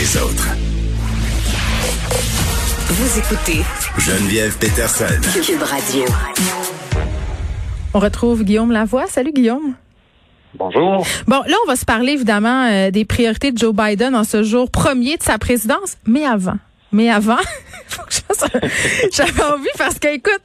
les autres. Vous écoutez Geneviève Peterson. Cube Radio. On retrouve Guillaume Lavoie. Salut Guillaume. Bonjour. Bon, là, on va se parler évidemment euh, des priorités de Joe Biden en ce jour premier de sa présidence, mais avant. Mais avant, j'avais envie parce que, écoute,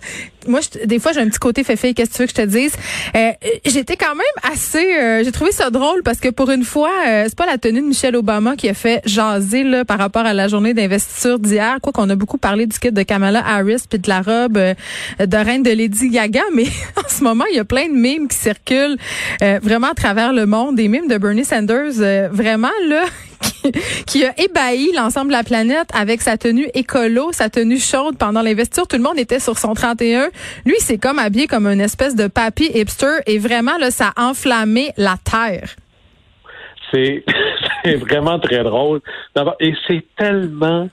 moi, je- des fois, j'ai un petit côté fait Qu'est-ce que tu veux que je te dise? Euh, J'étais quand même assez. euh, j'ai trouvé ça drôle parce que pour une fois, euh, c'est pas la tenue de Michelle Obama qui a fait jaser là par rapport à la journée d'investiture d'hier. Quoi qu'on a beaucoup parlé du kit de Kamala Harris puis de la robe euh, de reine de Lady Gaga, mais en ce moment, il y a plein de mimes qui circulent euh, vraiment à travers le monde, des mimes de Bernie Sanders, euh, vraiment là. Qui, qui a ébahi l'ensemble de la planète avec sa tenue écolo, sa tenue chaude pendant l'investiture. Tout le monde était sur son 31. Lui, c'est comme habillé comme une espèce de papy hipster et vraiment, là, ça a enflammé la terre. C'est vraiment très drôle. Et c'est tellement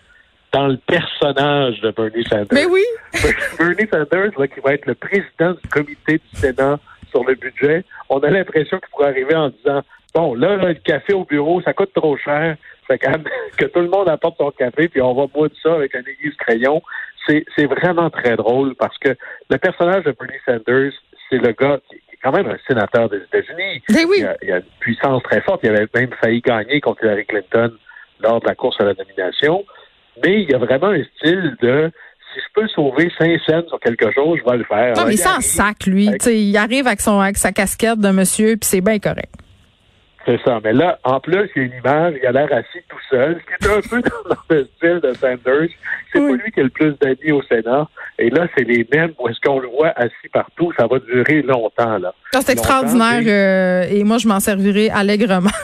dans le personnage de Bernie Sanders. Mais oui. Bernie Sanders, là, qui va être le président du comité du Sénat sur le budget, on a l'impression qu'il pourrait arriver en disant Bon, là, là, le café au bureau, ça coûte trop cher. Fait que, que tout le monde apporte son café, puis on va boire ça avec un aiguise crayon. C'est vraiment très drôle parce que le personnage de Bernie Sanders, c'est le gars qui est quand même un sénateur des États-Unis. Mais oui. Il, a, il a une puissance très forte. Il avait même failli gagner contre Hillary Clinton lors de la course à la nomination. Mais il y a vraiment un style de si je peux sauver 5 cents sur quelque chose, je vais le faire. Non, mais il s'en sac, lui. avec- Tu sais, il arrive avec, son, avec sa casquette de monsieur, puis c'est bien correct. C'est ça. Mais là, en plus, il y a une image, il a l'air assis tout seul, ce qui est un peu dans le style de Sanders. C'est Oui. pas lui qui a le plus d'amis au Sénat. Et là, c'est les mêmes où est-ce qu'on le voit assis partout. Ça va durer longtemps, là. Ah, C'est extraordinaire euh, et moi, je m'en servirai allègrement.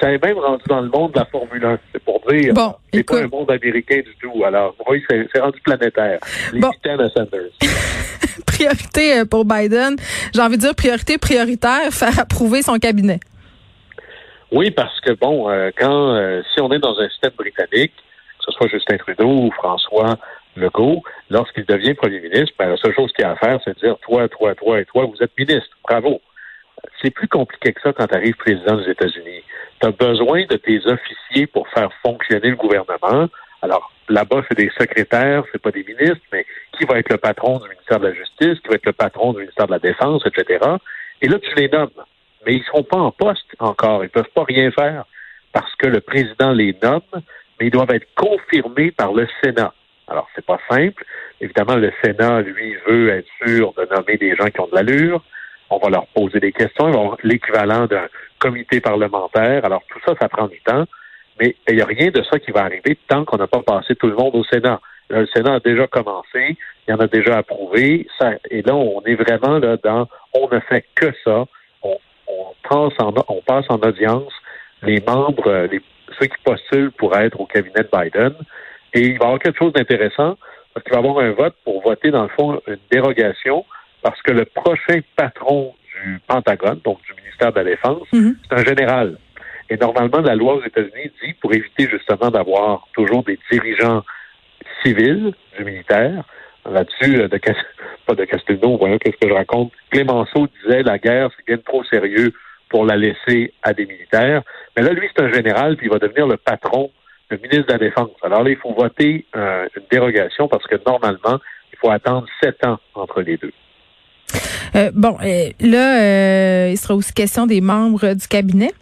Ça est même rendu dans le monde de la Formule 1. C'est pour dire. Bon, c'est pas un monde américain du tout. Alors, oui, c'est rendu planétaire. Les Bon. à Sanders. priorité euh, pour Biden. J'ai envie de dire priorité prioritaire, faire approuver son cabinet. Oui, parce que bon, euh, quand euh, si on est dans un système britannique, que ce soit Justin Trudeau ou François Legault, lorsqu'il devient premier ministre, ben, la seule chose qu'il a à faire, c'est de dire toi, toi, toi et toi, vous êtes ministre. Bravo. C'est plus compliqué que ça quand tu arrives président des États-Unis. Tu as besoin de tes officiers pour faire fonctionner le gouvernement. Alors, là-bas, c'est des secrétaires, c'est pas des ministres, mais qui va être le patron du ministère de la Justice, qui va être le patron du ministère de la Défense, etc. Et là, tu les nommes mais ils sont pas en poste encore. Ils peuvent pas rien faire parce que le président les nomme, mais ils doivent être confirmés par le Sénat. Alors, c'est pas simple. Évidemment, le Sénat, lui, veut être sûr de nommer des gens qui ont de l'allure. On va leur poser des questions. Ils vont avoir l'équivalent d'un comité parlementaire. Alors, tout ça, ça prend du temps. Mais il n'y a rien de ça qui va arriver tant qu'on n'a pas passé tout le monde au Sénat. Là, le Sénat a déjà commencé. Il y en a déjà approuvé. Ça, et là, on est vraiment là dans on ne fait que ça on, on, passe en, on passe en audience les membres, euh, les, ceux qui postulent pour être au cabinet de Biden. Et il va y avoir quelque chose d'intéressant parce qu'il va y avoir un vote pour voter, dans le fond, une dérogation parce que le prochain patron du Pentagone, donc du ministère de la Défense, Mhm. c'est un général. Et normalement, la loi aux États-Unis dit, pour éviter justement d'avoir toujours des dirigeants civils du militaire, là-dessus, euh, de Cas- pas de Castelnau, voyons qu'est-ce que je raconte. Clémenceau disait la guerre, c'est bien trop sérieux pour la laisser à des militaires. Mais là, lui, c'est un général, puis il va devenir le patron, le ministre de la Défense. Alors là, il faut voter euh, une dérogation parce que normalement, il faut attendre sept ans entre les deux. Euh, bon, euh, là, il sera aussi question des membres du cabinet.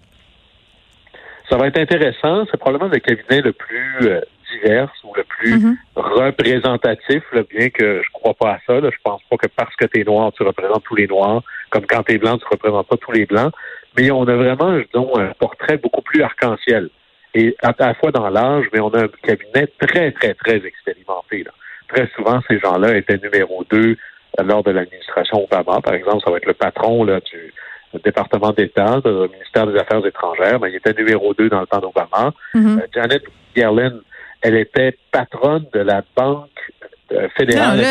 Ça va être intéressant. C'est probablement le cabinet le plus euh, divers ou le plus Mhm. représentatif, là, bien que je crois pas à ça. Là. Je pense pas que parce que tu es noir, tu représentes tous les noirs, comme quand tu es blanc, tu représentes pas tous les blancs. Mais on a vraiment, disons, un portrait beaucoup plus arc-en-ciel. Et à la fois dans l'âge, mais on a un cabinet très, très, très expérimenté. Là. Très souvent, ces gens-là étaient numéro deux euh, lors de l'administration Obama. Par exemple, ça va être le patron là, du département d'État, du ministère des Affaires étrangères. Ben, il était numéro deux dans le temps d'Obama. Mhm. Euh, Janet Yellen, elle était patronne de la Banque euh, Non, fédérale là,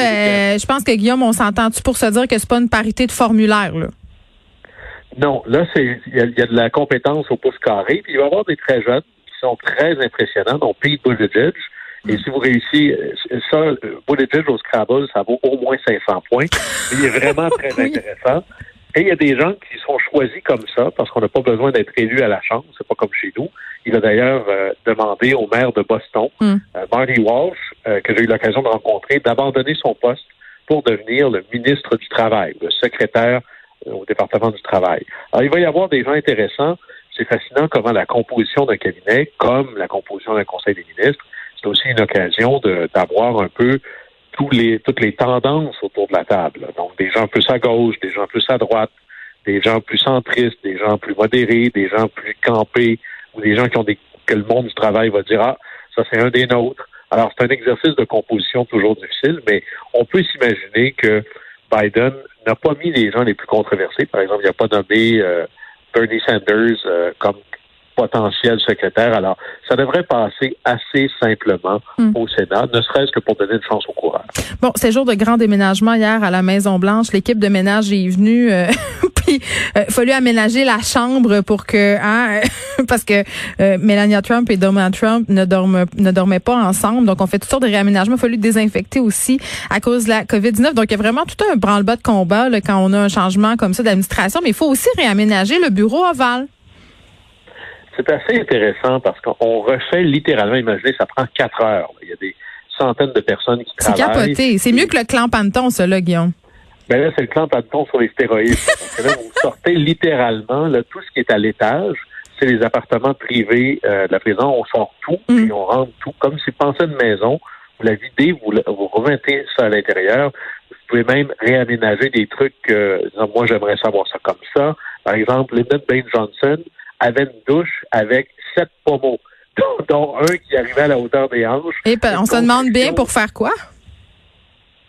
euh, je pense que Guillaume, on s'entend-tu pour se dire que c'est pas une parité de formulaire, là? Non, là, c'est il y, a- il y a de la compétence au pouce carré, puis il va y avoir des très jeunes qui sont très impressionnants, dont Pete Buttigieg. Et si vous réussissez, ça, euh, Buttigieg au Scrabble, ça vaut au moins 500 points. Il est vraiment très Oui. intéressant. Et il y a des gens qui sont choisis comme ça parce qu'on n'a pas besoin d'être élu à la Chambre. C'est pas comme chez nous. Il a d'ailleurs euh, demandé au maire de Boston, Mm. euh, Marty Walsh, euh, que j'ai eu l'occasion de rencontrer, d'abandonner son poste pour devenir le ministre du Travail, le secrétaire euh, au département du Travail. Alors, il va y avoir des gens intéressants. C'est fascinant comment la composition d'un cabinet, comme la composition d'un conseil des ministres, c'est aussi une occasion d'avoir un peu tous les, toutes les tendances autour de la table. Donc, des gens plus à gauche, des gens plus à droite, des gens plus centristes, des gens plus modérés, des gens plus campés, ou des gens qui ont des, que le monde du travail va dire, ah, ça c'est un des nôtres. Alors, c'est un exercice de composition toujours difficile, mais on peut s'imaginer que Biden n'a pas mis les gens les plus controversés. Par exemple, il n'a pas nommé euh, Bernie Sanders euh, comme potentiel secrétaire. Alors, ça devrait passer assez simplement Mm. au Sénat, ne serait-ce que pour donner une chance au courage. Bon, c'est jour de grand déménagement hier à la Maison Blanche. L'équipe de ménage est venue, euh, puis il a fallu aménager la chambre pour que, hein, parce que euh, Melania Trump et Donald Trump ne dorment, ne dormaient pas ensemble. Donc on fait toutes sortes de réaménagements. Il a fallu désinfecter aussi à cause de la COVID-19. Donc il y a vraiment tout un branle-bas de combat là, quand on a un changement comme ça d'administration. Mais il faut aussi réaménager le bureau ovale. C'est assez intéressant parce qu'on refait littéralement, imaginez, ça prend quatre heures. Il y a des centaines de personnes qui C'est travaillent. capoté. C'est mieux que le clan Panton, ça, là, Guillaume. Ben là, c'est le clan Panton sur les stéroïdes. Que là, vous sortez littéralement là, tout ce qui est à l'étage. C'est les appartements privés euh, de la prison. On sort tout, Mm. puis on rentre tout. Comme si vous pensez une maison, vous la videz, vous, la- vous remettez ça à l'intérieur. Vous pouvez même réaménager des trucs. Euh, disons, moi, j'aimerais savoir ça comme ça. Par exemple, Lyndon Baines Johnson avait une douche avec sept pommeaux, dont, dont un qui arrivait à la hauteur des hanches. Et on se demande bien pour faire quoi?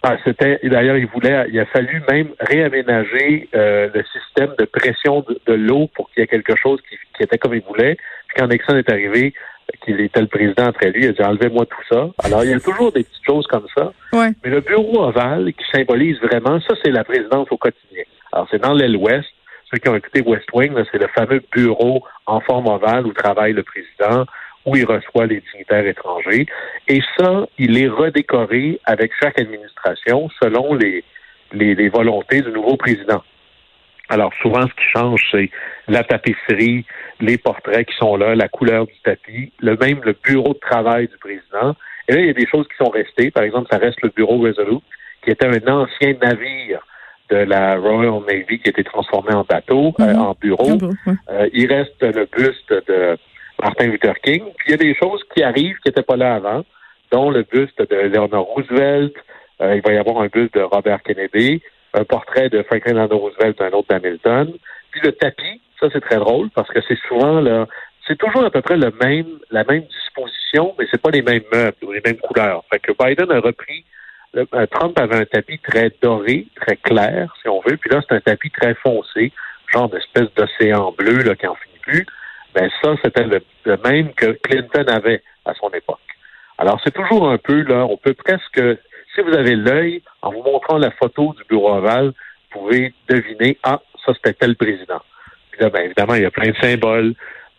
ah, c'était d'ailleurs, il voulait, il a fallu même réaménager euh, le système de pression de, de l'eau pour qu'il y ait quelque chose qui, qui était comme il voulait. Puis quand Nixon est arrivé, qu'il était le président après lui, il a dit enlevez-moi tout ça. Alors il y a toujours des petites choses comme ça. Ouais. Mais le bureau ovale qui symbolise vraiment, ça c'est la présidence au quotidien. Alors c'est dans l'aile ouest. Ceux qui ont écouté West Wing, c'est le fameux bureau en forme ovale où travaille le président, où il reçoit les dignitaires étrangers. Et ça, il est redécoré avec chaque administration selon les, les, les volontés du nouveau président. Alors souvent, ce qui change, c'est la tapisserie, les portraits qui sont là, la couleur du tapis, le même le bureau de travail du président. Et là, il y a des choses qui sont restées. Par exemple, ça reste le bureau Resolute, qui était un ancien navire de la Royal Navy qui a été transformé en bateau, euh, Mhm. en bureau. Ouais. Euh, il reste le buste de Martin Luther King. Puis il y a des choses qui arrivent qui n'étaient pas là avant, dont le buste de Eleanor Roosevelt. Euh, il va y avoir un buste de Robert Kennedy, un portrait de Franklin Delano Roosevelt, un autre d'Hamilton. Puis le tapis, ça c'est très drôle parce que c'est souvent là, c'est toujours à peu près le même, la même disposition, mais c'est pas les mêmes meubles ou les mêmes couleurs. Fait que Biden a repris euh, Trump avait un tapis très doré, très clair, si on veut, puis là, c'est un tapis très foncé, genre d'espèce d'océan bleu là, qui en finit plus. Ben ça, c'était le, même que Clinton avait à son époque. Alors, c'est toujours un peu, là, on peut presque, si vous avez l'œil, en vous montrant la photo du bureau ovale, vous pouvez deviner, ah, ça, c'était tel président. Puis là, ben, évidemment, il y a plein de symboles.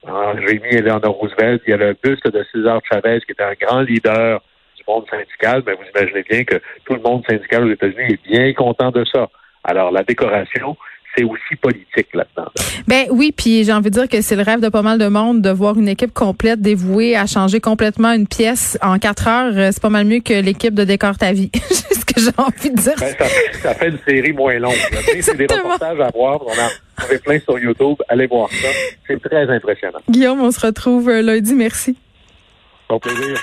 Ah, J'ai mis Eleanor Roosevelt, il y a le buste de César Chavez, qui était un grand leader du monde syndical, ben, vous imaginez bien que tout le monde syndical aux États-Unis est bien content de ça. Alors, la décoration, c'est aussi politique là-dedans. Ben oui, puis j'ai envie de dire que c'est le rêve de pas mal de monde de voir une équipe complète dévouée à changer complètement une pièce en quatre heures. Euh, C'est pas mal mieux que l'équipe de Décor ta vie. c'est ce que j'ai envie de dire. Ben, ça, ça fait une série moins longue. C'est des reportages à voir. On en on fait plein sur YouTube. Allez voir ça. C'est très impressionnant. Guillaume, on se retrouve euh, lundi. Merci. Au plaisir.